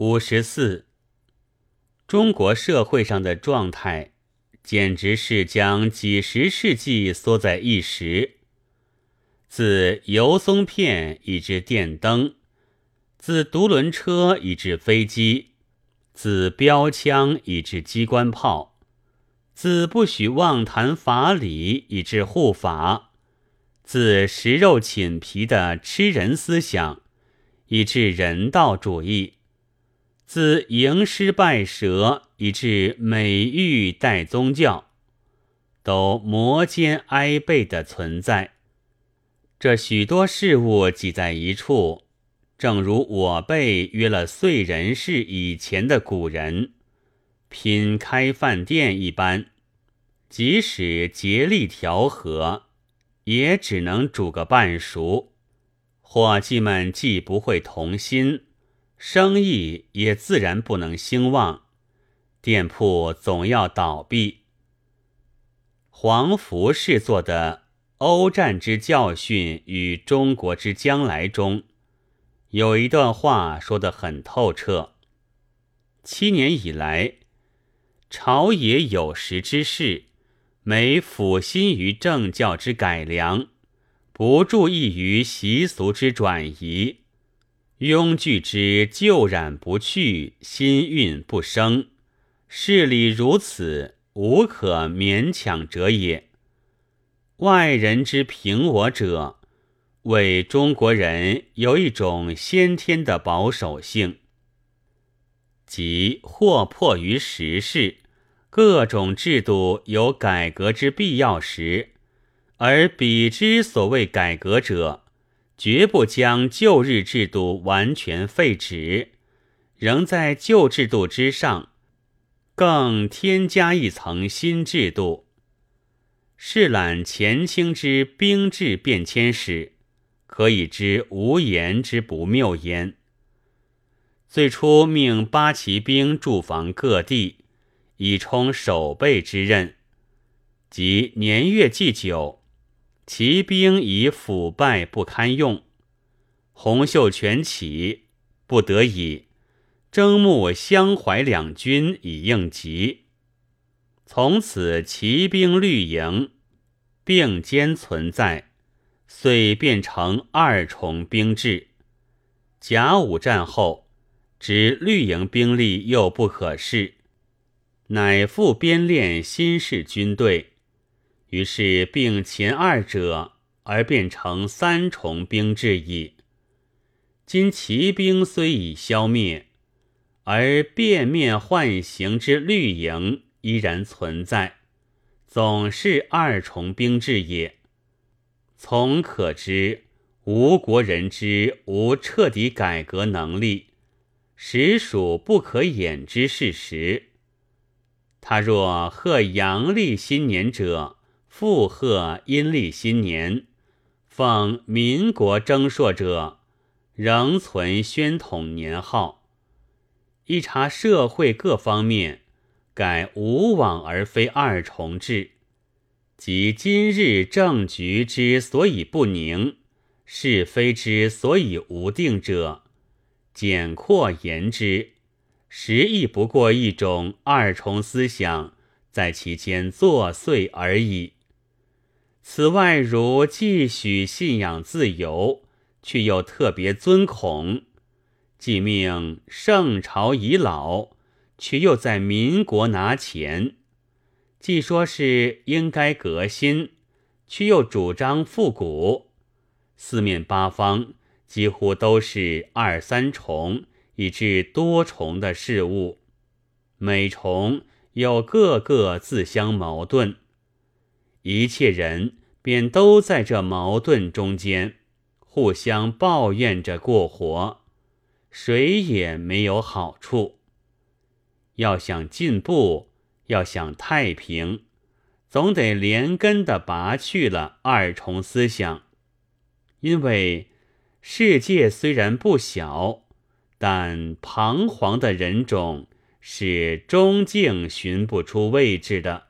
五十四，中国社会上的状态，简直是将几十世纪缩在一时。自油松片以至电灯，自独轮车以至飞机，自标枪以至机关炮，自不许妄谈法理以至护法，自食肉寝皮的吃人思想以至人道主义。自吟诗拜蛇以至美玉代宗教，都摩肩挨背的存在。这许多事物挤在一处，正如我辈约了岁人事以前的古人拼开饭店一般，即使竭力调和，也只能煮个半熟。伙计们既不会同心。生意也自然不能兴旺，店铺总要倒闭。黄福是做的《欧战之教训与中国之将来》中，有一段话说得很透彻：七年以来，朝野有识之士，每辅心于政教之改良，不注意于习俗之转移。庸具之旧染不去，新运不生，事理如此，无可勉强者也。外人之凭我者，为中国人有一种先天的保守性，即或迫于时事，各种制度有改革之必要时，而彼之所谓改革者。绝不将旧日制度完全废止，仍在旧制度之上，更添加一层新制度。试览前清之兵制变迁史，可以知无言之不谬焉。最初命八旗兵驻防各地，以充守备之任，即年月既久。骑兵已腐败不堪用，洪秀全起，不得已征募襄淮两军以应急。从此骑兵绿营并肩存在，遂变成二重兵制。甲午战后，知绿营兵力又不可视，乃复编练新式军队。于是并前二者，而变成三重兵制矣。今骑兵虽已消灭，而变面换形之绿营依然存在，总是二重兵制也。从可知，吴国人之无彻底改革能力，实属不可掩之事实。他若贺阳历新年者，附贺阴历新年，奉民国征朔者，仍存宣统年号。一查社会各方面，改无往而非二重制，即今日政局之所以不宁，是非之所以无定者，简括言之，实亦不过一种二重思想在其间作祟而已。此外，如继续信仰自由，却又特别尊孔；既命圣朝已老，却又在民国拿钱；既说是应该革新，却又主张复古。四面八方几乎都是二三重以至多重的事物，每重又各个自相矛盾。一切人便都在这矛盾中间，互相抱怨着过活，谁也没有好处。要想进步，要想太平，总得连根的拔去了二重思想。因为世界虽然不小，但彷徨的人种是终竟寻不出位置的。